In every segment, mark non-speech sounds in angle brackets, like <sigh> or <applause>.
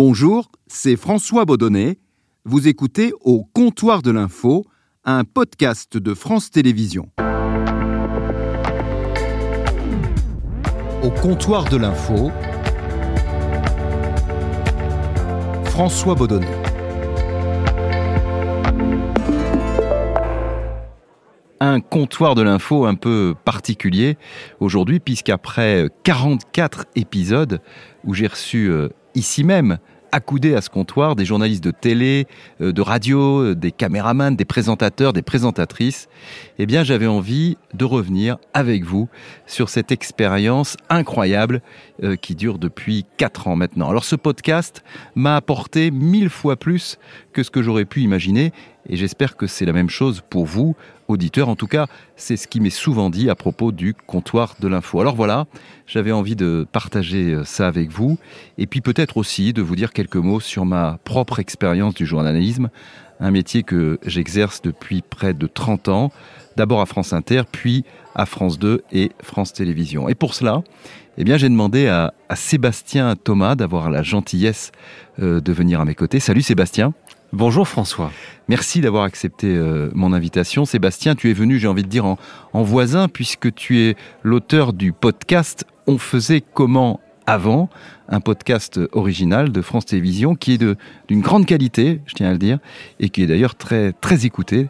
Bonjour, c'est François Baudonnet. Vous écoutez Au comptoir de l'info, un podcast de France Télévisions. Au comptoir de l'info, François Baudonnet. un comptoir de l'info un peu particulier aujourd'hui, puisqu'après 44 épisodes où j'ai reçu euh, ici même accoudés à ce comptoir des journalistes de télé, euh, de radio, euh, des caméramans, des présentateurs, des présentatrices, eh bien j'avais envie de revenir avec vous sur cette expérience incroyable euh, qui dure depuis quatre ans maintenant. Alors ce podcast m'a apporté mille fois plus que ce que j'aurais pu imaginer et j'espère que c'est la même chose pour vous, auditeurs. En tout cas, c'est ce qui m'est souvent dit à propos du comptoir de l'info. Alors voilà, j'avais envie de partager euh, ça avec vous et puis peut-être aussi de vous dire quelques mots sur ma propre expérience du journalisme, un métier que j'exerce depuis près de 30 ans, d'abord à France Inter, puis à France 2 et France Télévisions. Et pour cela, eh bien, j'ai demandé à, Sébastien Thomas d'avoir la gentillesse euh, de venir à mes côtés. Salut Sébastien. Bonjour François. Merci d'avoir accepté euh, mon invitation. Sébastien, tu es venu, j'ai envie de dire, en, voisin, puisque tu es l'auteur du podcast On faisait comment avant, un podcast original de France Télévisions qui est d'une grande qualité, je tiens à le dire, et qui est d'ailleurs très, très écouté.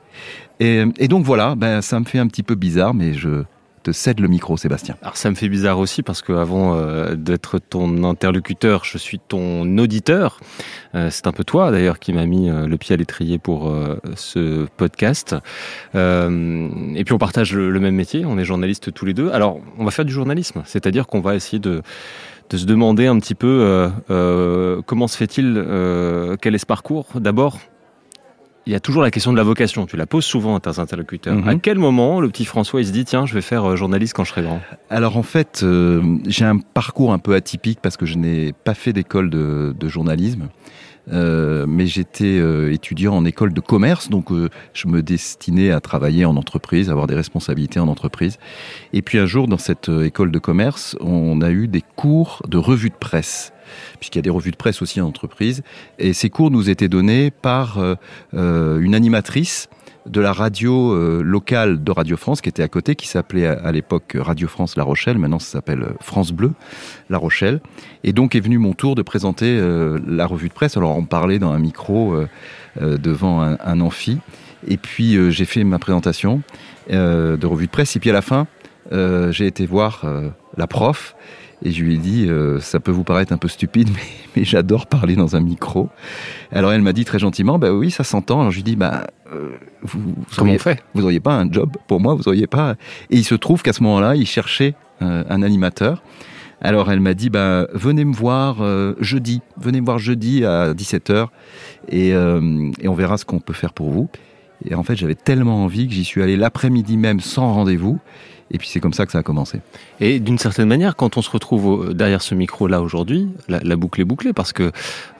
Et, et donc voilà, ben, ça me fait un petit peu bizarre, mais je, cède le micro, Sébastien. Alors ça me fait bizarre aussi parce que avant euh, d'être ton interlocuteur, je suis ton auditeur. Euh, c'est un peu toi d'ailleurs qui m'a mis euh, le pied à l'étrier pour ce podcast. et puis on partage le, même métier, on est journalistes tous les deux. Alors on va faire du journalisme, c'est-à-dire qu'on va essayer de se demander un petit peu comment se fait-il, quel est ce parcours D'abord, il y a toujours la question de la vocation. Tu la poses souvent à tes interlocuteurs. Mhm. À quel moment le petit François il se dit tiens je vais faire euh, journaliste quand je serai grand? Alors en fait euh, j'ai un parcours un peu atypique parce que je n'ai pas fait d'école de, journalisme. Euh, mais j'étais étudiant en école de commerce, donc je me destinais à travailler en entreprise, à avoir des responsabilités en entreprise. Et puis un jour, dans cette école de commerce, on a eu des cours de revue de presse puisqu'il y a des revues de presse aussi en entreprise. Et ces cours nous étaient donnés par euh, euh, une animatrice de la radio euh, locale de Radio France qui était à côté, qui s'appelait à, l'époque Radio France La Rochelle, maintenant ça s'appelle France Bleu La Rochelle. Et donc est venu mon tour de présenter la revue de presse. Alors on parlait dans un micro devant un, un, amphi. Et puis j'ai fait ma présentation de revue de presse. Et puis à la fin, j'ai été voir la prof et je lui ai dit, euh, ça peut vous paraître un peu stupide, <laughs> mais, mais j'adore parler dans un micro. Alors elle m'a dit très gentiment, bah oui, ça s'entend. Alors je lui ai dit, bah euh, vous, vous auriez, fait? Vous auriez pas un job pour moi, vous auriez pas. Et il se trouve qu'à ce moment-là, il cherchait euh, un animateur. Alors elle m'a dit, bah venez me voir jeudi, venez me voir jeudi à 17h et, et on verra ce qu'on peut faire pour vous. Et en fait, j'avais tellement envie que j'y suis allé l'après-midi même sans rendez-vous. Et puis c'est comme ça que ça a commencé. Et d'une certaine manière, quand on se retrouve derrière ce micro-là aujourd'hui, la, boucle est bouclée parce que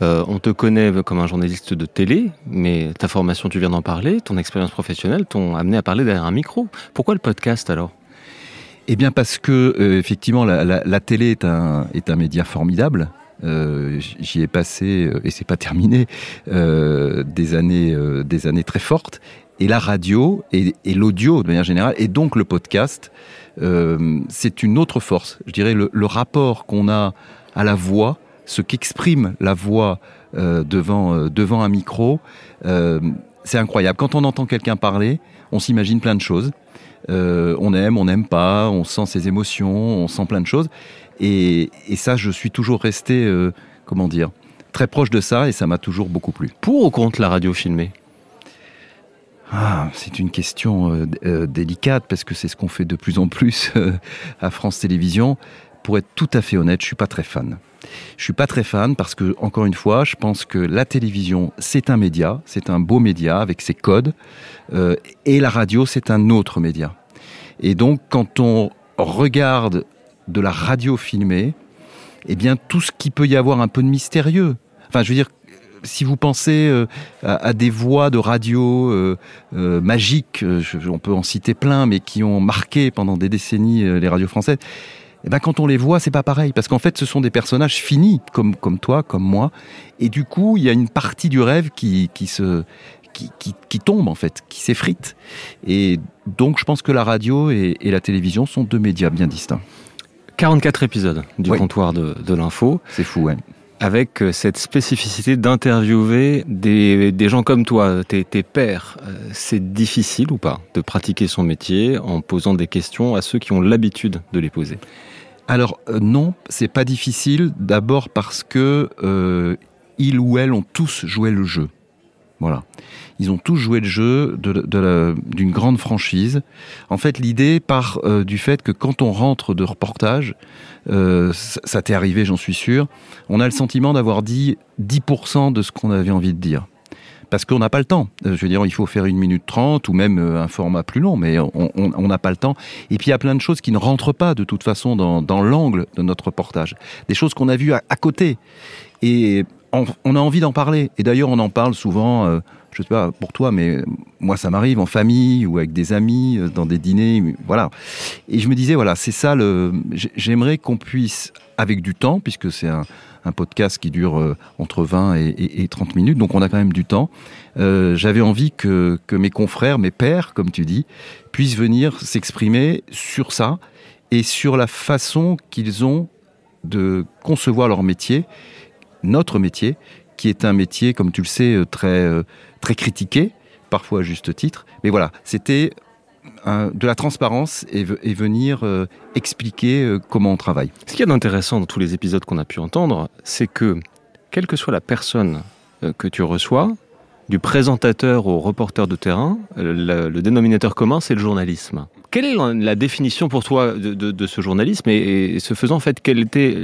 euh, on te connaît comme un journaliste de télé, mais ta formation, tu viens d'en parler, ton expérience professionnelle t'ont amené à parler derrière un micro. Pourquoi le podcast alors? Eh bien parce que euh, effectivement la, télé est un, est un média formidable. Euh, j'y ai passé et c'est pas terminé des années des années très fortes et la radio et, l'audio de manière générale, et donc le podcast, euh, c'est une autre force. Je dirais le, rapport qu'on a à la voix, ce qu'exprime la voix euh, devant, euh, devant un micro, c'est incroyable. Quand on entend quelqu'un parler, on s'imagine plein de choses. on aime, on n'aime pas, on sent ses émotions, on sent plein de choses. Et, et ça, je suis toujours resté, comment dire, très proche de ça, et ça m'a toujours beaucoup plu. Pour ou contre la radio filmée? Ah, c'est une question euh, euh, délicate parce que c'est ce qu'on fait de plus en plus euh, à France Télévisions. Pour être tout à fait honnête, je suis pas très fan. Je suis pas très fan parce que, encore une fois, je pense que la télévision, c'est un média, c'est un beau média avec ses codes, et la radio, c'est un autre média. Et donc, quand on regarde de la radio filmée, eh bien, tout ce qui peut y avoir un peu de mystérieux, enfin, je veux dire, si vous pensez euh, à, des voix de radio euh, euh, magiques, on peut en citer plein, mais qui ont marqué pendant des décennies les radios françaises, eh ben quand on les voit, c'est pas pareil parce qu'en fait, ce sont des personnages finis comme comme toi, comme moi, et du coup, il y a une partie du rêve qui qui se qui, qui, qui tombe en fait, qui s'effrite. Et donc, je pense que la radio et, et, la télévision sont deux médias bien distincts. 44 épisodes du oui. comptoir de, de l'info. C'est fou, ouais avec cette spécificité d'interviewer des, gens comme toi, tes, tes pairs. C'est difficile ou pas de pratiquer son métier en posant des questions à ceux qui ont l'habitude de les poser? Alors euh, non, c'est pas difficile. D'abord parce que euh, ils ou elles ont tous joué le jeu. Voilà. Ils ont tous joué le jeu d'une de, de grande franchise. En fait, l'idée part euh, du fait que quand on rentre de reportage, euh, ça, t'est arrivé, j'en suis sûr, on a le sentiment d'avoir dit 10% de ce qu'on avait envie de dire. Parce qu'on n'a pas le temps. Euh, je veux dire, il faut faire une minute trente ou même euh, un format plus long, mais on n'a pas le temps. Et puis il y a plein de choses qui ne rentrent pas de toute façon dans, l'angle de notre reportage. Des choses qu'on a vues à, côté. Et on, a envie d'en parler. Et d'ailleurs, on en parle souvent, je sais pas pour toi, mais moi, ça m'arrive en famille ou avec des amis, dans des dîners, voilà. Et je me disais, voilà, c'est ça le. J'aimerais qu'on puisse, avec du temps, puisque c'est un, podcast qui dure euh, entre 20 et, et, et, 30 minutes, donc on a quand même du temps. Euh, J'avais envie que, que mes confrères, mes pères, comme tu dis, puissent venir s'exprimer sur ça et sur la façon qu'ils ont de concevoir leur métier notre métier, qui est un métier, comme tu le sais, très, très critiqué, parfois à juste titre. Mais voilà, c'était de la transparence et, venir euh, expliquer euh, comment on travaille. Ce qu'il y a d'intéressant dans tous les épisodes qu'on a pu entendre, c'est que, quelle que soit la personne euh, que tu reçois, du présentateur au reporter de terrain, le, dénominateur commun, c'est le journalisme. Quelle est la définition pour toi de, ce journalisme et, ce faisant, en fait, quelle était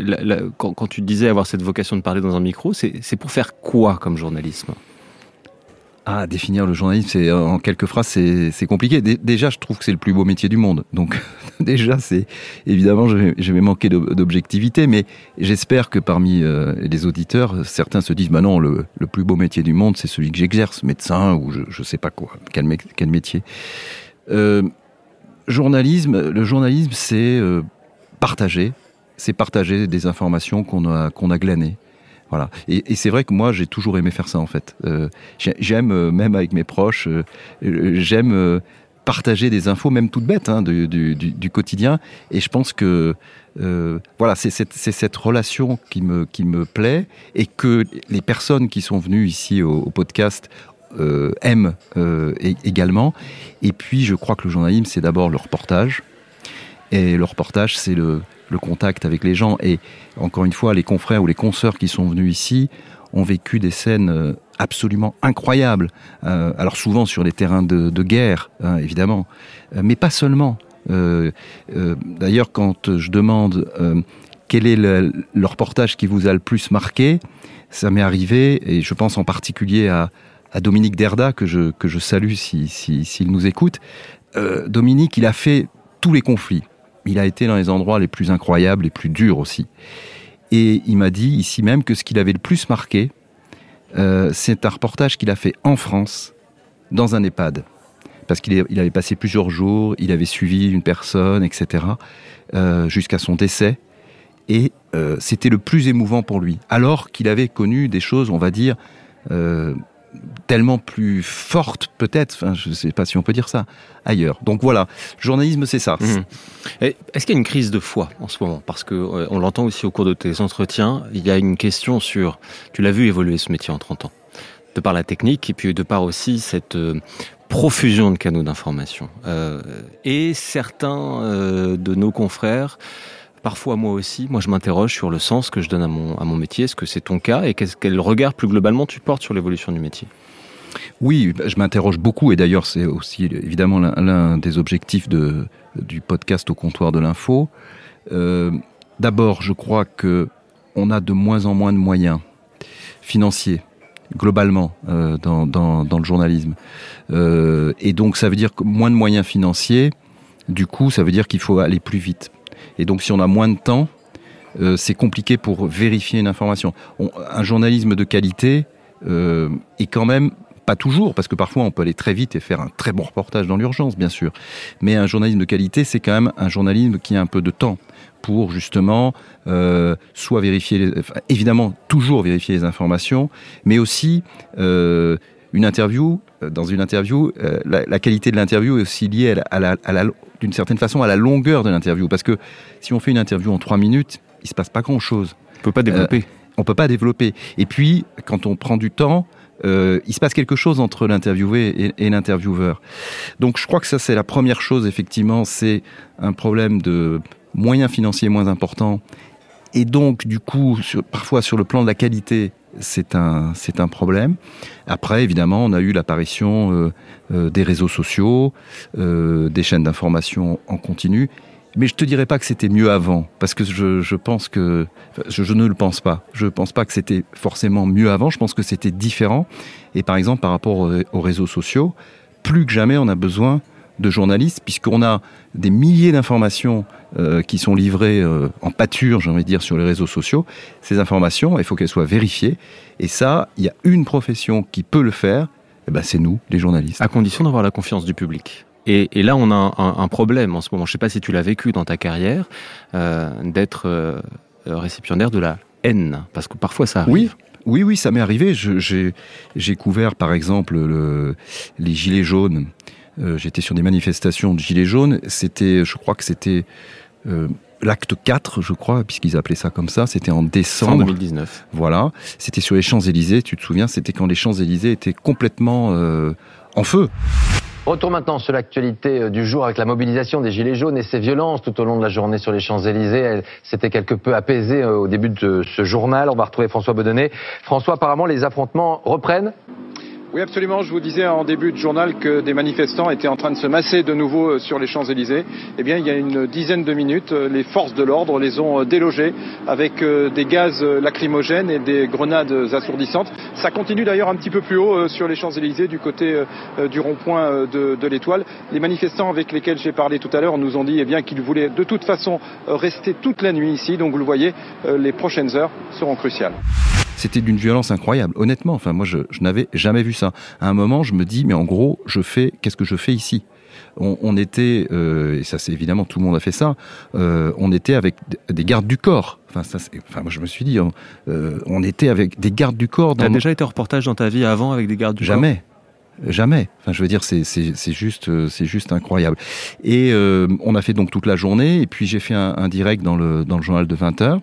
quand, tu disais avoir cette vocation de parler dans un micro, c'est pour faire quoi comme journalisme? Ah, définir le journalisme, c'est en quelques phrases, c'est compliqué. Déjà, je trouve que c'est le plus beau métier du monde. Donc, <laughs> déjà, c'est évidemment, je vais, je vais d'objectivité, mais j'espère que parmi euh, les auditeurs, certains se disent, bah non, le, plus beau métier du monde, c'est celui que j'exerce, médecin ou je, je sais pas quoi, quel, quel métier. Euh, journalisme, le journalisme, c'est euh, partager, c'est partager des informations qu'on a, qu'on a glanées. Et, c'est vrai que moi, j'ai toujours aimé faire ça, en fait. Euh, j'aime, euh, même avec mes proches, euh, j'aime partager des infos, même toutes bêtes, hein, du, quotidien. Et je pense que voilà, c'est cette, relation qui me, qui me plaît et que les personnes qui sont venues ici au, podcast aiment également. Et puis, je crois que le journalisme, c'est d'abord le reportage. Et le reportage, c'est le, contact avec les gens. Et encore une fois, les confrères ou les consoeurs qui sont venus ici ont vécu des scènes euh, absolument incroyables. Euh, alors souvent sur les terrains de, guerre, hein, évidemment, euh, mais pas seulement. D'ailleurs, quand je demande quel est le, reportage qui vous a le plus marqué, ça m'est arrivé, et je pense en particulier à, Dominique Derda, que je, que je salue s'il si, si, nous écoute. Dominique, il a fait tous les conflits il a été dans les endroits les plus incroyables, les plus durs aussi. Et il m'a dit ici même que ce qu'il avait le plus marqué, euh, c'est un reportage qu'il a fait en France, dans un EHPAD. Parce qu'il il avait passé plusieurs jours, il avait suivi une personne, etc., euh, jusqu'à son décès. Et euh, c'était le plus émouvant pour lui. Alors qu'il avait connu des choses, on va dire, tellement plus forte peut-être, je ne sais pas si on peut dire ça, ailleurs. Donc voilà, journalisme c'est ça. Mmh. Est-ce qu'il y a une crise de foi en ce moment? Parce que euh, on l'entend aussi au cours de tes entretiens, il y a une question sur, tu l'as vu évoluer ce métier en 30 ans, de par la technique et puis de par aussi cette euh, profusion de canaux d'information. Euh, et certains euh, de nos confrères parfois moi aussi, moi je m'interroge sur le sens que je donne à mon, métier. Est-ce que c'est ton cas et qu'est-ce quel regard plus globalement tu portes sur l'évolution du métier? Oui, je m'interroge beaucoup et d'ailleurs c'est aussi évidemment l'un des objectifs du podcast au comptoir de l'info. Euh, D'abord, je crois que on a de moins en moins de moyens financiers globalement euh, dans le journalisme. Euh, et donc ça veut dire que moins de moyens financiers, du coup ça veut dire qu'il faut aller plus vite. Et donc si on a moins de temps, euh, c'est compliqué pour vérifier une information. On, un journalisme de qualité euh, est quand même pas toujours, parce que parfois on peut aller très vite et faire un très bon reportage dans l'urgence, bien sûr. Mais un journalisme de qualité, c'est quand même un journalisme qui a un peu de temps pour justement euh, soit vérifier, les, évidemment toujours vérifier les informations, mais aussi une interview. Dans une interview, la, qualité de l'interview est aussi liée à la, d'une certaine façon à la longueur de l'interview, parce que si on fait une interview en trois minutes, il se passe pas grand chose. On peut pas développer. Euh, on peut pas développer. Et puis, quand on prend du temps, euh, il se passe quelque chose entre l'interviewé et, et l'intervieweur. Donc je crois que ça c'est la première chose effectivement, c'est un problème de moyens financiers moins importants et donc du coup sur, parfois sur le plan de la qualité c'est un c'est un problème. Après évidemment on a eu l'apparition euh, euh, des réseaux sociaux, euh, des chaînes d'information en continu. Mais je te dirais pas que c'était mieux avant, parce que je, je pense que je, ne le pense pas. Je pense pas que c'était forcément mieux avant. Je pense que c'était différent. Et par exemple, par rapport aux réseaux sociaux, plus que jamais, on a besoin de journalistes, puisqu'on a des milliers d'informations euh, qui sont livrées euh, en pâture, j'ai envie de dire, sur les réseaux sociaux. Ces informations, il faut qu'elles soient vérifiées. Et ça, il y a une profession qui peut le faire, et ben c'est nous, les journalistes. À condition d'avoir la confiance du public. Et, et, là, on a un, un, problème en ce moment. Je ne sais pas si tu l'as vécu dans ta carrière, euh, d'être récipiendaire de la haine, parce que parfois ça arrive. Oui. Oui, oui, ça m'est arrivé. J'ai couvert, par exemple, le, les gilets jaunes. Euh, J'étais sur des manifestations de gilets jaunes. C'était, je crois que c'était euh, l'acte 4, je crois, puisqu'ils appelaient ça comme ça. C'était en décembre. Fin 2019. Voilà. C'était sur les Champs-Élysées. Tu te souviens? C'était quand les Champs-Élysées étaient complètement euh, en feu. Retour maintenant sur l'actualité du jour avec la mobilisation des Gilets jaunes et ces violences tout au long de la journée sur les Champs-Élysées. Elle s'était quelque peu apaisée au début de ce journal. On va retrouver François Bedonnet. François, apparemment, les affrontements reprennent oui, absolument. Je vous disais en début de journal que des manifestants étaient en train de se masser de nouveau sur les Champs-Élysées. Eh bien, il y a une dizaine de minutes, les forces de l'ordre les ont délogés avec des gaz lacrymogènes et des grenades assourdissantes. Ça continue d'ailleurs un petit peu plus haut sur les Champs-Élysées, du côté du rond-point de, de l'Étoile. Les manifestants avec lesquels j'ai parlé tout à l'heure nous ont dit eh qu'ils voulaient de toute façon rester toute la nuit ici. Donc, vous le voyez, les prochaines heures seront cruciales c'était d'une violence incroyable. Honnêtement, enfin moi je, je n'avais jamais vu ça. À un moment, je me dis mais en gros, je fais qu'est-ce que je fais ici? On, on, était euh, et ça c'est évidemment tout le monde a fait ça. Euh, on était avec des gardes du corps. Enfin ça, enfin moi je me suis dit, on, euh, on était avec des gardes du corps. T'as déjà été en reportage dans ta vie avant avec des gardes du jamais. corps? Jamais. Enfin, je veux dire, c'est juste, c'est juste incroyable. Et on a fait donc toute la journée. Et puis j'ai fait un, un, direct dans le dans le journal de 20 heures.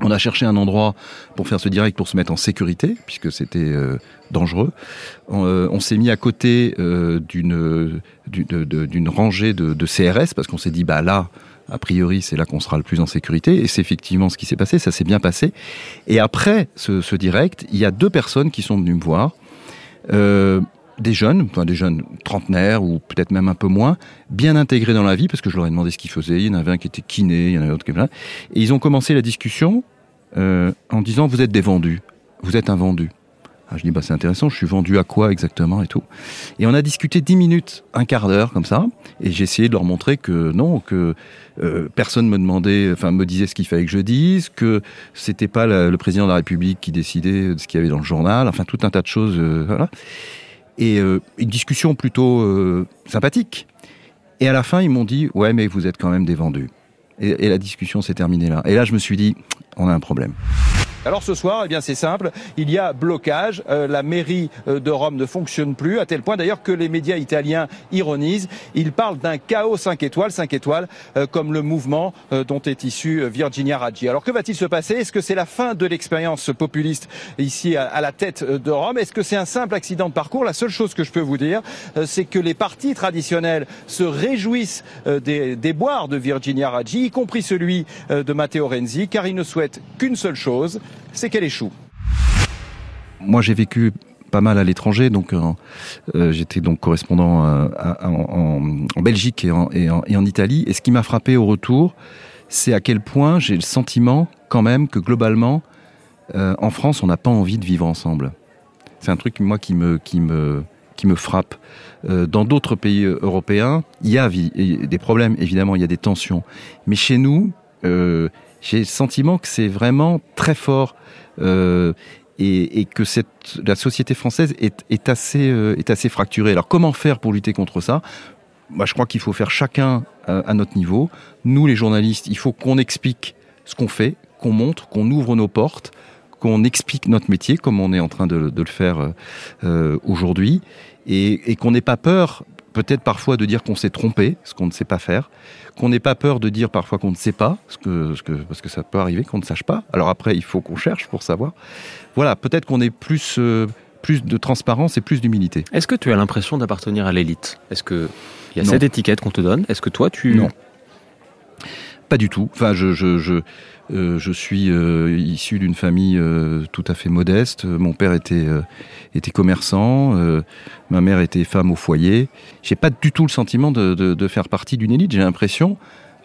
On a cherché un endroit pour faire ce direct pour se mettre en sécurité, puisque c'était euh, dangereux. On, euh, s'est mis à côté euh, d'une d'une rangée de, de, CRS, parce qu'on s'est dit, bah là, a priori, c'est là qu'on sera le plus en sécurité. Et c'est effectivement ce qui s'est passé, ça s'est bien passé. Et après ce, ce, direct, il y a deux personnes qui sont venues me voir. Des jeunes, enfin des jeunes trentenaires ou peut-être même un peu moins, bien intégrés dans la vie, parce que je leur ai demandé ce qu'ils faisaient. Il y en avait un qui était kiné, il y en avait d'autres qui étaient là. Et ils ont commencé la discussion euh, en disant vous êtes des vendus, vous êtes un vendu. Ah, je dis bah c'est intéressant, je suis vendu à quoi exactement et tout. Et on a discuté dix minutes, un quart d'heure comme ça, et j'ai essayé de leur montrer que non, que euh, personne me demandait, enfin me disait ce qu'il fallait que je dise, que c'était pas le président de la République qui décidait de ce qu'il y avait dans le journal, enfin tout un tas de choses, euh, voilà et euh, une discussion plutôt euh, sympathique. Et à la fin, ils m'ont dit ouais, mais vous êtes quand même des vendus. Et, et la discussion s'est terminée là. Et là, je me suis dit on a un problème. Alors ce soir, eh bien c'est simple, il y a blocage. Euh, la mairie de Rome ne fonctionne plus, à tel point d'ailleurs que les médias italiens ironisent. Ils parlent d'un chaos 5 étoiles, 5 étoiles, euh, comme le mouvement euh, dont est issue Virginia Raggi. Alors que va-t-il se passer? Est-ce que c'est la fin de l'expérience populiste ici à, la tête de Rome? Est-ce que c'est un simple accident de parcours? La seule chose que je peux vous dire, c'est que les partis traditionnels se réjouissent des déboires de Virginia Raggi, y compris celui de Matteo Renzi, car ils ne souhaitent qu'une seule chose, c'est qu'elle échoue. Moi, j'ai vécu pas mal à l'étranger, donc euh, euh, j'étais donc correspondant euh, en, Belgique et en, Italie. Et ce qui m'a frappé au retour, c'est à quel point j'ai le sentiment, quand même, que globalement, en France, on n'a pas envie de vivre ensemble. C'est un truc moi qui me qui me qui me frappe. Dans d'autres pays européens, il y a des problèmes, évidemment, il y a des tensions, mais chez nous. J'ai le sentiment que c'est vraiment très fort. Euh, et, que la société française est, assez, euh, est assez fracturée. Alors comment faire pour lutter contre ça? Moi, je crois qu'il faut faire chacun à notre niveau. Nous, les journalistes, il faut qu'on explique ce qu'on fait, qu'on montre, qu'on ouvre nos portes, qu'on explique notre métier comme on est en train de, de le faire euh, aujourd'hui, et, et qu'on n'ait pas peur peut-être parfois de dire qu'on s'est trompé, ce qu'on ne sait pas faire, qu'on n'ait pas peur de dire parfois qu'on ne sait pas, ce que, ce que, parce que ça peut arriver qu'on ne sache pas. Alors après, il faut qu'on cherche pour savoir. Voilà, peut-être qu'on ait plus, euh, plus de transparence et plus d'humilité. Est-ce que tu as l'impression d'appartenir à l'élite? Est-ce qu'il y a cette étiquette qu'on te donne? Est-ce que toi, tu... Non. Pas du tout. Enfin, je, je, je, euh, suis euh, issu d'une famille euh, tout à fait modeste. Mon père était, était commerçant, ma mère était femme au foyer. J'ai pas du tout le sentiment de, de, de faire partie d'une élite. J'ai l'impression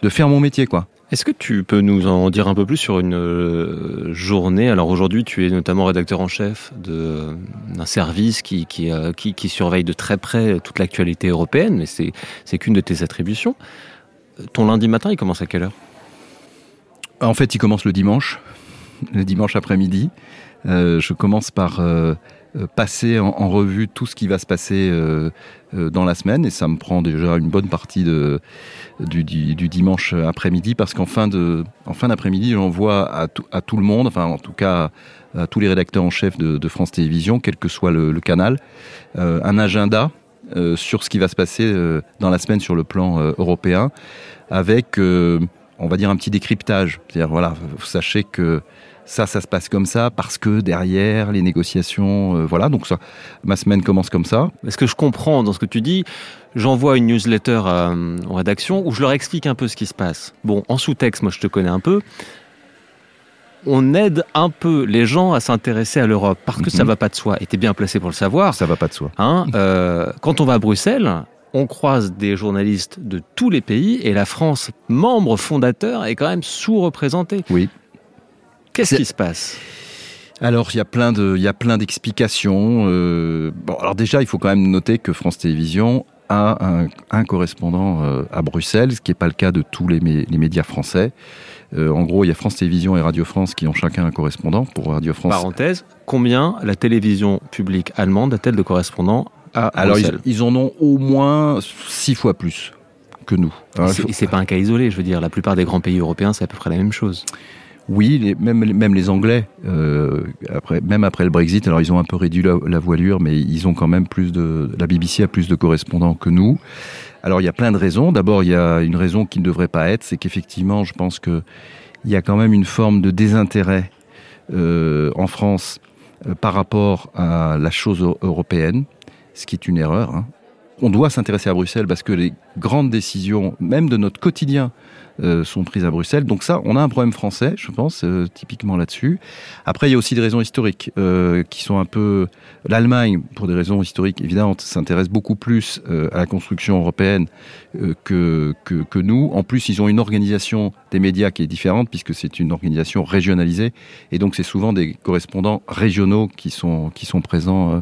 de faire mon métier, quoi. Est-ce que tu peux nous en dire un peu plus sur une journée? Alors aujourd'hui, tu es notamment rédacteur en chef d'un service qui, qui, qui, qui, surveille de très près toute l'actualité européenne, mais c'est qu'une de tes attributions. Ton lundi matin, il commence à quelle heure? En fait, il commence le dimanche, le dimanche après-midi. Euh, je commence par euh, euh, passer en, revue tout ce qui va se passer dans la semaine et ça me prend déjà une bonne partie du, dimanche après-midi parce qu'en fin d'après-midi j'envoie à, tout le monde enfin en tout cas à tous les rédacteurs en chef de, France Télévisions quel que soit le, canal un agenda sur ce qui va se passer euh, dans la semaine sur le plan euh, européen, avec, on va dire, un petit décryptage. C'est-à-dire, voilà, vous sachez que ça, ça se passe comme ça parce que derrière les négociations, voilà. Donc ça, ma semaine commence comme ça. Est-ce que je comprends dans ce que tu dis? J'envoie une newsletter à, en rédaction où je leur explique un peu ce qui se passe. Bon, en sous-texte, moi je te connais un peu on aide un peu les gens à s'intéresser à l'Europe parce que mm -hmm. ça va pas de soi. Et t'es bien placé pour le savoir. Ça va pas de soi. Hein, euh, quand on va à Bruxelles, on croise des journalistes de tous les pays et la France, membre fondateur, est quand même sous-représentée. Oui. Qu'est-ce qui se passe? Alors il y a plein de, il y a plein d'explications. Euh, bon, alors déjà il faut quand même noter que France Télévisions a un, un correspondant euh, à Bruxelles, ce qui n'est pas le cas de tous les médias français. Euh, en gros, il y a France Télévisions et Radio France qui ont chacun un correspondant. Pour Radio France. Parenthèse, combien la télévision publique allemande a-t-elle de correspondants à Alors, ils, ils, en ont au moins six fois plus que nous. Et c'est pas un cas isolé, je veux dire. La plupart des grands pays européens, c'est à peu près la même chose. Oui, même, les Anglais, euh, même après le Brexit, alors ils ont un peu réduit la, voilure, mais ils ont quand même plus de. La BBC a plus de correspondants que nous. Alors il y a plein de raisons. D'abord, il y a une raison qui ne devrait pas être, c'est qu'effectivement, je pense que il y a quand même une forme de désintérêt euh, en France euh, par rapport à la chose européenne, ce qui est une erreur. Hein. On doit s'intéresser à Bruxelles parce que les grandes décisions, même de notre quotidien, sont prises à Bruxelles. Donc ça, on a un problème français, je pense, euh, typiquement là-dessus. Après, il y a aussi des raisons historiques euh, qui sont un peu... L'Allemagne, pour des raisons historiques évidentes, s'intéresse beaucoup plus euh, à la construction européenne euh, que, que, nous. En plus, ils ont une organisation des médias qui est différente puisque c'est une organisation régionalisée. Et donc, c'est souvent des correspondants régionaux qui sont, qui sont présents euh,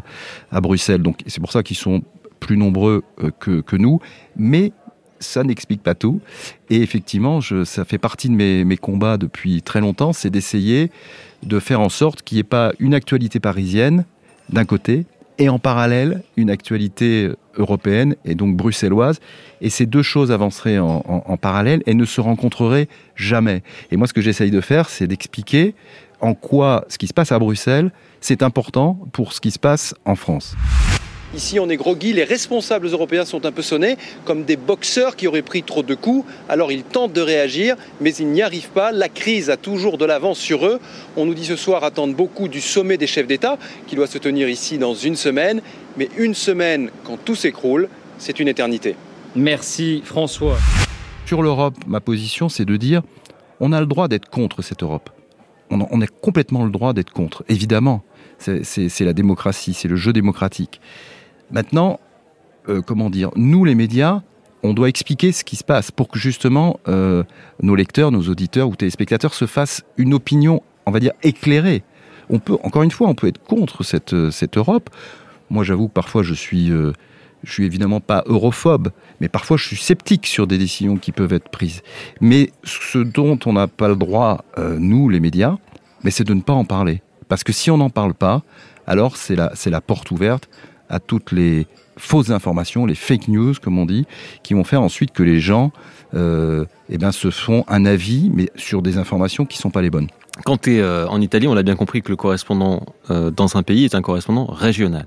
à Bruxelles. Donc, c'est pour ça qu'ils sont plus nombreux euh, que, que nous. Mais ça n'explique pas tout. Et effectivement, ça fait partie de mes, combats depuis très longtemps, c'est d'essayer de faire en sorte qu'il n'y ait pas une actualité parisienne d'un côté et en parallèle une actualité européenne et donc bruxelloise. Et ces deux choses avanceraient en, en, en parallèle et ne se rencontreraient jamais. Et moi, ce que j'essaye de faire, c'est d'expliquer en quoi ce qui se passe à Bruxelles, c'est important pour ce qui se passe en France. Ici, on est groggy, les responsables européens sont un peu sonnés comme des boxeurs qui auraient pris trop de coups. Alors ils tentent de réagir, mais ils n'y arrivent pas. La crise a toujours de l'avance sur eux. On nous dit ce soir attendre beaucoup du sommet des chefs d'État, qui doit se tenir ici dans une semaine. Mais une semaine, quand tout s'écroule, c'est une éternité. Merci François. Sur l'Europe, ma position, c'est de dire on a le droit d'être contre cette Europe. On a, on a complètement le droit d'être contre, évidemment. C'est la démocratie, c'est le jeu démocratique. Maintenant, euh, comment dire, nous les médias, on doit expliquer ce qui se passe pour que justement euh, nos lecteurs, nos auditeurs ou téléspectateurs se fassent une opinion, on va dire, éclairée. On peut, encore une fois, on peut être contre cette, cette Europe. Moi, j'avoue que parfois je suis, euh, je suis évidemment pas europhobe, mais parfois je suis sceptique sur des décisions qui peuvent être prises. Mais ce dont on n'a pas le droit, euh, nous les médias, mais c'est de ne pas en parler Parce que si on n'en parle pas, alors c'est la, c'est la porte ouverte à toutes les fausses informations, les fake news, comme on dit, qui vont faire ensuite que les gens euh, eh ben, se font un avis, mais sur des informations qui ne sont pas les bonnes. Quand tu es euh, en Italie, on a bien compris que le correspondant euh, dans un pays est un correspondant régional.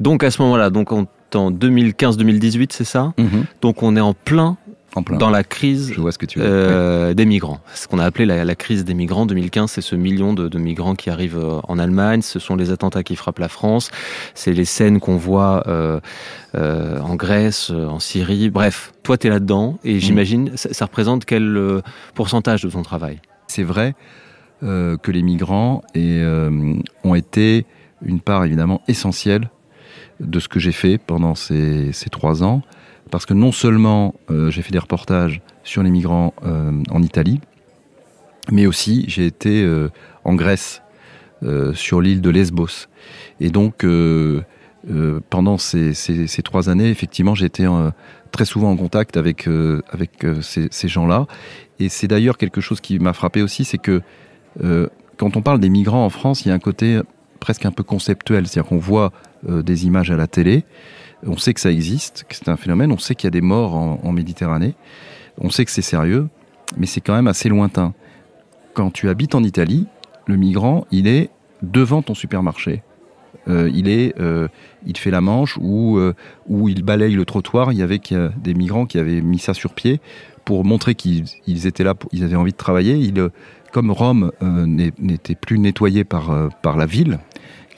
Donc à ce moment-là, donc en 2015-2018, c'est ça? Mhm. Donc on est en plein En plein. dans la crise Je vois ce que tu veux. euh, des migrants. Ce qu'on a appelé la, la crise des migrants 2015, c'est ce million de, de migrants qui arrivent euh, en Allemagne. Ce sont les attentats qui frappent la France. C'est les scènes qu'on voit euh, euh, en Grèce, en Syrie. Bref, toi, tu es là-dedans et j'imagine, ça, ça représente quel pourcentage de ton travail? C'est vrai que les migrants et, ont été une part évidemment essentielle de ce que j'ai fait pendant ces, ces trois ans, parce que non seulement euh, j'ai fait des reportages sur les migrants euh, en Italie, mais aussi j'ai été euh, en Grèce, sur l'île de Lesbos. Et donc, pendant ces, trois années, effectivement, j'ai été euh, très souvent en contact avec, ces, gens-là. Et c'est d'ailleurs quelque chose qui m'a frappé aussi, c'est que quand on parle des migrants en France, il y a un côté presque un peu conceptuel, c'est-à-dire qu'on voit des images à la télé, on sait que ça existe, que c'est un phénomène, on sait qu'il y a des morts en, Méditerranée, on sait que c'est sérieux, mais c'est quand même assez lointain. Quand tu habites en Italie, le migrant, il est devant ton supermarché. Euh, il est, euh, il fait la manche ou euh, ou il balaye le trottoir. Il y avait des migrants qui avaient mis ça sur pied pour montrer qu'ils ils étaient là, ils avaient envie de travailler. Il, comme Rome n'était plus nettoyé par par la ville,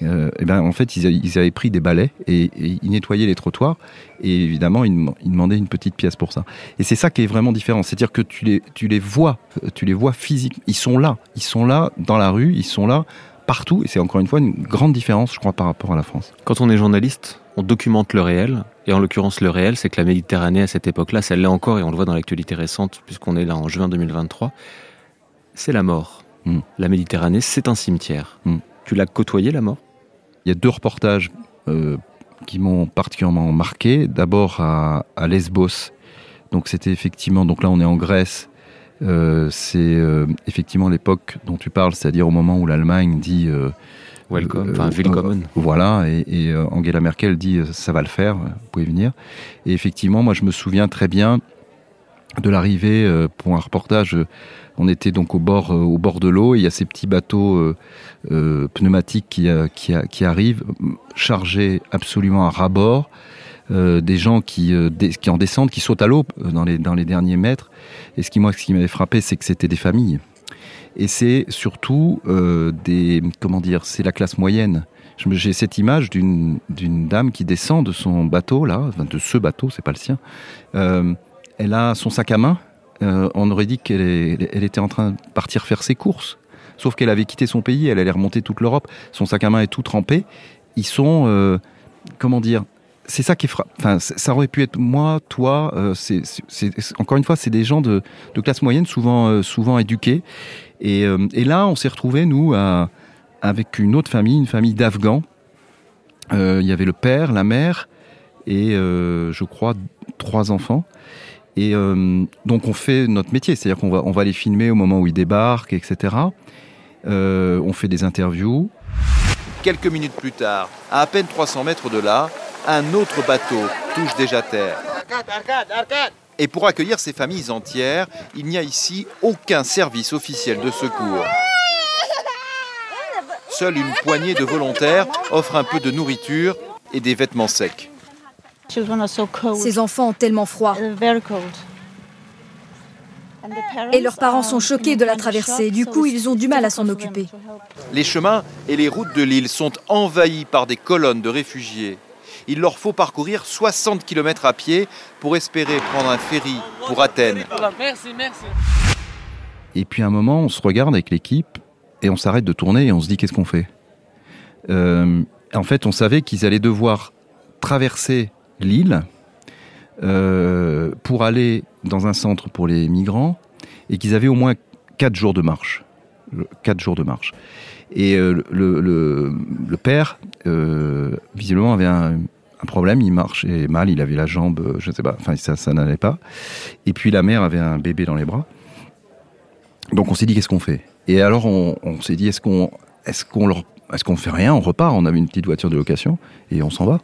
euh, eh ben en fait ils, avaient pris des balais et, et ils nettoyaient les trottoirs et évidemment ils, dem- ils demandaient une petite pièce pour ça. Et c'est ça qui est vraiment différent, c'est-à-dire que tu les tu les vois, tu les vois physiquement, ils sont là, ils sont là dans la rue, ils sont là partout et c'est encore une fois une grande différence, je crois, par rapport à la France. Quand on est journaliste, on documente le réel. Et en l'occurrence, le réel, c'est que la Méditerranée, à cette époque-là, l'est encore, et on le voit dans l'actualité récente, puisqu'on est là en juin 2023, c'est la mort. Mm. La Méditerranée, c'est un cimetière. Mm. Tu l'as côtoyé, la mort? Il y a deux reportages euh, qui m'ont particulièrement marqué. D'abord à, à Lesbos. Donc c'était effectivement, donc là on est en Grèce. Euh, c'est euh, effectivement l'époque dont tu parles, c'est-à-dire au moment où l'Allemagne dit Welcome, enfin, Willkommen. voilà, et, et, Angela Merkel dit ça va le faire, vous pouvez venir. Et effectivement, moi je me souviens très bien de l'arrivée euh, pour un reportage. euh, on était donc au bord, euh, au bord de l'eau, il y a ces petits bateaux euh, pneumatiques qui, qui, qui arrivent, chargés absolument à ras-bord, euh, des gens qui, qui en descendent, qui sautent à l'eau dans les, dans les derniers mètres. Et ce qui, moi, ce qui m'avait frappé, c'est que c'était des familles. Et c'est surtout des, comment dire, c'est la classe moyenne. J'ai cette image d'une dame qui descend de son bateau là, de ce bateau, c'est pas le sien. Elle a son sac à main. Euh, on aurait dit qu'elle est- elle était en train de partir faire ses courses. Sauf qu'elle avait quitté son pays, elle allait remonter toute l'Europe. Son sac à main est tout trempé. Ils sont, euh, comment dire, c'est ça qui frappe. Enfin, ça aurait pu être moi, toi. euh, encore une fois, c'est des gens de, classe moyenne, souvent, souvent éduqués. Et, là, on s'est retrouvés nous avec une autre famille, une famille d'Afghans. Il y avait le père, la mère et je crois trois enfants. Et euh, donc on fait notre métier, c'est-à-dire qu'on va, les filmer au moment où ils débarquent, etc. Euh, on fait des interviews. Quelques minutes plus tard, à à peine 300 mètres de là, un autre bateau touche déjà terre. Et pour accueillir ces familles entières, il n'y a ici aucun service officiel de secours. Seule une poignée de volontaires offre un peu de nourriture et des vêtements secs. Ces enfants ont tellement froid. Et leurs parents sont choqués de la traversée. Du coup, ils ont du mal à s'en occuper. Les chemins et les routes de l'île sont envahis par des colonnes de réfugiés. Il leur faut parcourir 60 km à pied pour espérer prendre un ferry pour Athènes. Et puis à un moment, on se regarde avec l'équipe et on s'arrête de tourner et on se dit qu'est-ce qu'on fait? Euh, En fait, on savait qu'ils allaient devoir traverser l'île euh, pour aller dans un centre pour les migrants et qu'ils avaient au moins quatre jours de marche. Le- Quatre jours de marche. Et euh, le, père, euh, visiblement, avait un, problème. Il marchait mal, il avait la jambe, je ne sais pas, enfin, ça, n'allait pas. Et puis la mère avait un bébé dans les bras. Donc on s'est dit qu'est-ce qu'on fait? Et alors on, s'est dit est-ce qu'on est-ce qu'on est-ce qu'on fait rien? On repart. On avait une petite voiture de location et on s'en va.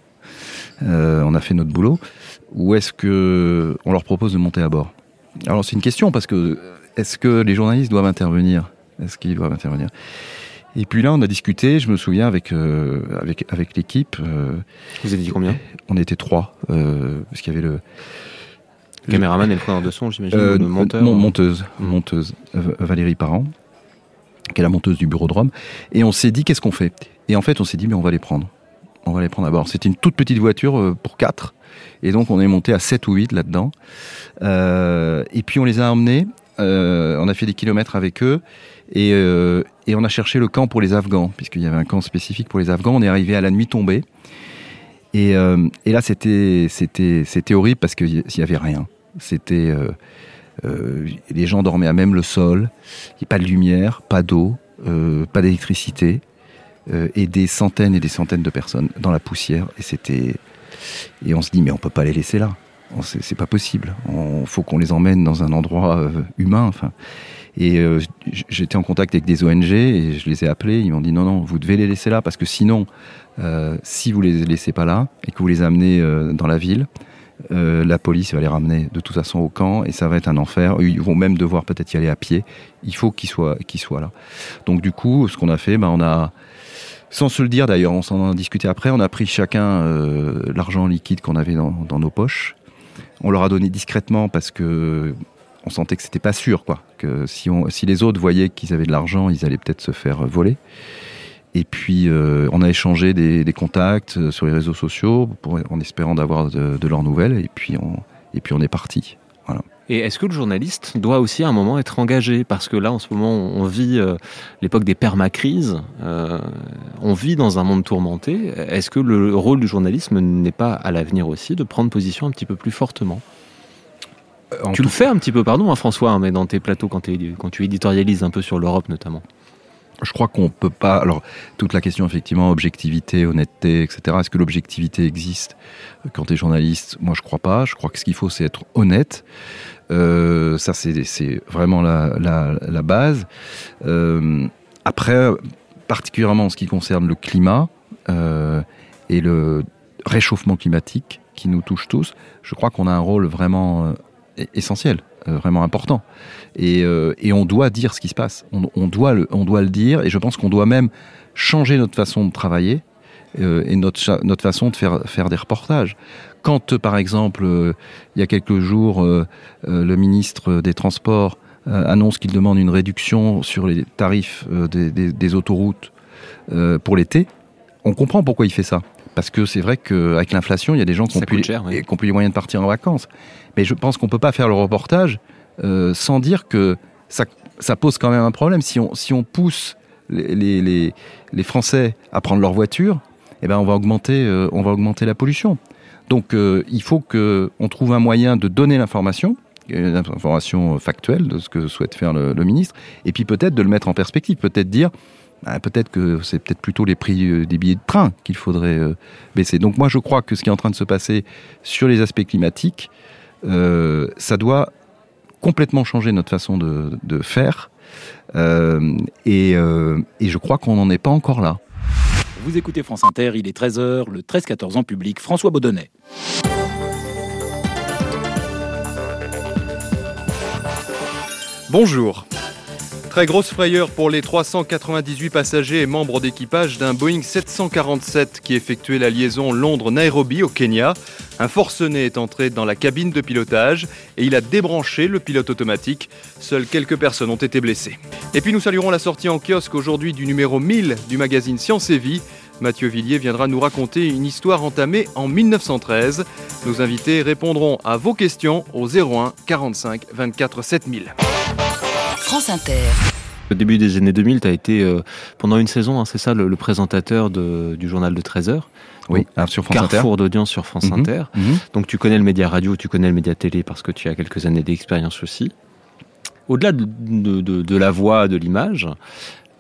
Euh, on a fait notre boulot. Ou est-ce que on leur propose de monter à bord? Alors c'est une question parce que est-ce que les journalistes doivent intervenir? Est-ce qu'ils doivent intervenir? Et puis là, on a discuté. Je me souviens avec euh, avec avec l'équipe. Euh, Vous avez dit combien? On était trois parce qu'il y avait le, le caméraman et le preneur de son, j'imagine. le monteur. Non, monteuse, mmh. monteuse Valérie Parent, qui est la monteuse du bureau de Rome. Et on s'est dit qu'est-ce qu'on fait? Et en fait, on s'est dit mais on va les prendre. On va les prendre à bord. C'était une toute petite voiture pour quatre. Et donc on est monté à 7 ou 8 là-dedans. et puis on les a emmenés. on a fait des kilomètres avec eux. Et, euh, on a cherché le camp pour les Afghans, puisqu'il y avait un camp spécifique pour les Afghans. On est arrivé à la nuit tombée. Et, euh, là, c'était, horrible parce qu'il n'y avait rien. C'était, euh, euh, les gens dormaient à même le sol. Il n'y a pas de lumière, pas d'eau, euh, pas d'électricité, et des centaines et des centaines de personnes dans la poussière. Et c'était, et on se dit mais on peut pas les laisser là. C'est pas possible. Il faut qu'on les emmène dans un endroit humain. Enfin, et euh, j'étais en contact avec des ONG et je les ai appelés. Ils m'ont dit non, non, vous devez les laisser là parce que sinon, euh, si vous les laissez pas là et que vous les amenez euh, dans la ville, euh, la police va les ramener de toute façon au camp et ça va être un enfer. Ils vont même devoir peut-être y aller à pied. Il faut qu'ils soient, qu'ils soient là. Donc du coup, ce qu'on a fait, ben, on a sans se le dire d'ailleurs, on s'en a discuté après, on a pris chacun euh, l'argent liquide qu'on avait dans, nos poches. On leur a donné discrètement parce que on sentait que c'était pas sûr, quoi. Que si, on, si les autres voyaient qu'ils avaient de l'argent, ils allaient peut-être se faire voler. Et puis, euh, on a échangé des, contacts euh, sur les réseaux sociaux en espérant d'avoir de, de, leurs nouvelles. Et puis, on, et puis, on est parti. Voilà. Et est-ce que le journaliste doit aussi à un moment être engagé? Parce que là, en ce moment, on vit euh, l'époque des permacrises, euh, on vit dans un monde tourmenté. Est-ce que le rôle du journalisme n'est pas à l'avenir aussi de prendre position un petit peu plus fortement? En tu le fais un petit peu, pardon, hein, François, hein, mais dans tes plateaux, quand, quand tu éditorialises un peu sur l'Europe notamment. Je crois qu'on peut pas. Alors, toute la question, effectivement, objectivité, honnêteté, etc. Est-ce que l'objectivité existe quand tu es journaliste? Moi, je crois pas. Je crois que ce qu'il faut, c'est être honnête. Euh, ça, c'est vraiment la, base. Euh, après, particulièrement en ce qui concerne le climat euh, et le réchauffement climatique qui nous touche tous, je crois qu'on a un rôle vraiment essentiel, euh, vraiment important. Et, euh, et, on doit dire ce qui se passe. On, doit, le, on doit le dire. Et je pense qu'on doit même changer notre façon de travailler euh, et notre, notre façon de faire, faire des reportages. Quand, par exemple, il y a quelques jours, le ministre des Transports annonce qu'il demande une réduction sur les tarifs des autoroutes pour l'été, on comprend pourquoi il fait ça. Parce que c'est vrai qu'avec l'inflation, il y a des gens qui ont, plus, cher, oui. plus les moyens de partir en vacances. Mais je pense qu'on peut pas faire le reportage euh, sans dire que ça, ça, pose quand même un problème. Si on, si on pousse les, les, les Français à prendre leur voiture, eh ben on va augmenter, euh, on va augmenter la pollution. Donc euh, il faut que on trouve un moyen de donner l'information, une information factuelle de ce que souhaite faire le, le ministre, et puis peut-être de le mettre en perspective, peut-être dire bah, peut-être que c'est peut-être plutôt les prix euh, des billets de train qu'il faudrait euh, baisser. Donc moi je crois que ce qui est en train de se passer sur les aspects climatiques, euh, ça doit complètement changer notre façon de, de faire. Euh, et, euh, et je crois qu'on n'en est pas encore là. Vous écoutez France Inter, il est 13h, le 13-14 ans public, François Baudonnet. Bonjour. Très grosse frayeur pour les 398 passagers et membres d'équipage d'un Boeing 747 qui effectuait la liaison Londres-Nairobi au Kenya. Un forcené est entré dans la cabine de pilotage et il a débranché le pilote automatique. Seules quelques personnes ont été blessées. Et puis nous saluerons la sortie en kiosque aujourd'hui du numéro 1000 du magazine Science et Vie. Mathieu Villiers viendra nous raconter une histoire entamée en 1913. Nos invités répondront à vos questions au 01 45 24 7000. France Inter. Au début des années 2000, tu as été euh, pendant une saison, hein, c'est ça, le, le présentateur de, du journal de 13 heures. Oui, Donc, sur France Carrefour d'audience sur France Mhm, Inter. mhm. Donc tu connais le média radio, tu connais le média télé parce que tu as quelques années d'expérience aussi. Au-delà de, de, de, de la voix, de l'image,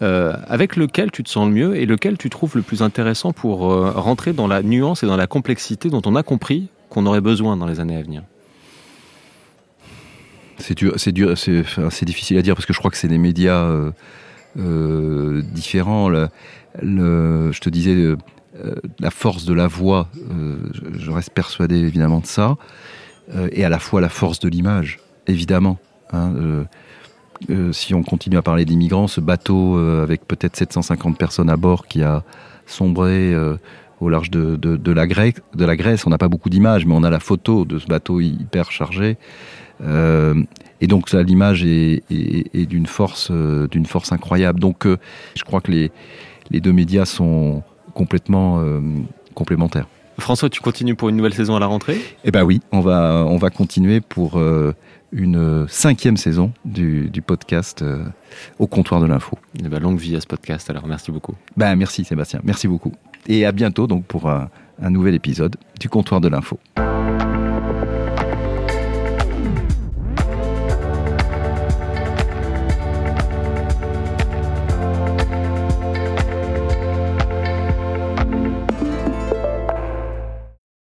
euh, avec lequel tu te sens le mieux et lequel tu trouves le plus intéressant pour euh, rentrer dans la nuance et dans la complexité dont on a compris qu'on aurait besoin dans les années à venir? C'est difficile à dire parce que je crois que c'est des médias euh, euh, différents. Je te disais, la force de la voix, je reste persuadé évidemment de ça, et à la fois la force de l'image, évidemment. Hein, si on continue à parler d'immigrants, ce bateau avec peut-être 750 personnes à bord qui a sombré au large de, la Grèce, de la Grèce. On n'a pas beaucoup d'images, mais on a la photo de ce bateau hyper chargé. Euh, et donc l'image est, est, d'une force, euh, d'une force incroyable. Donc euh, je crois que les, les deux médias sont complètement complémentaires. François, tu continues pour une nouvelle saison à la rentrée? Eh ben oui, on va, on va continuer pour une cinquième saison du, du podcast au comptoir de l'info. Eh ben, longue vie à ce podcast, alors merci beaucoup. Ben, merci Sébastien, merci beaucoup. Et à bientôt donc pour un, un nouvel épisode du comptoir de l'info.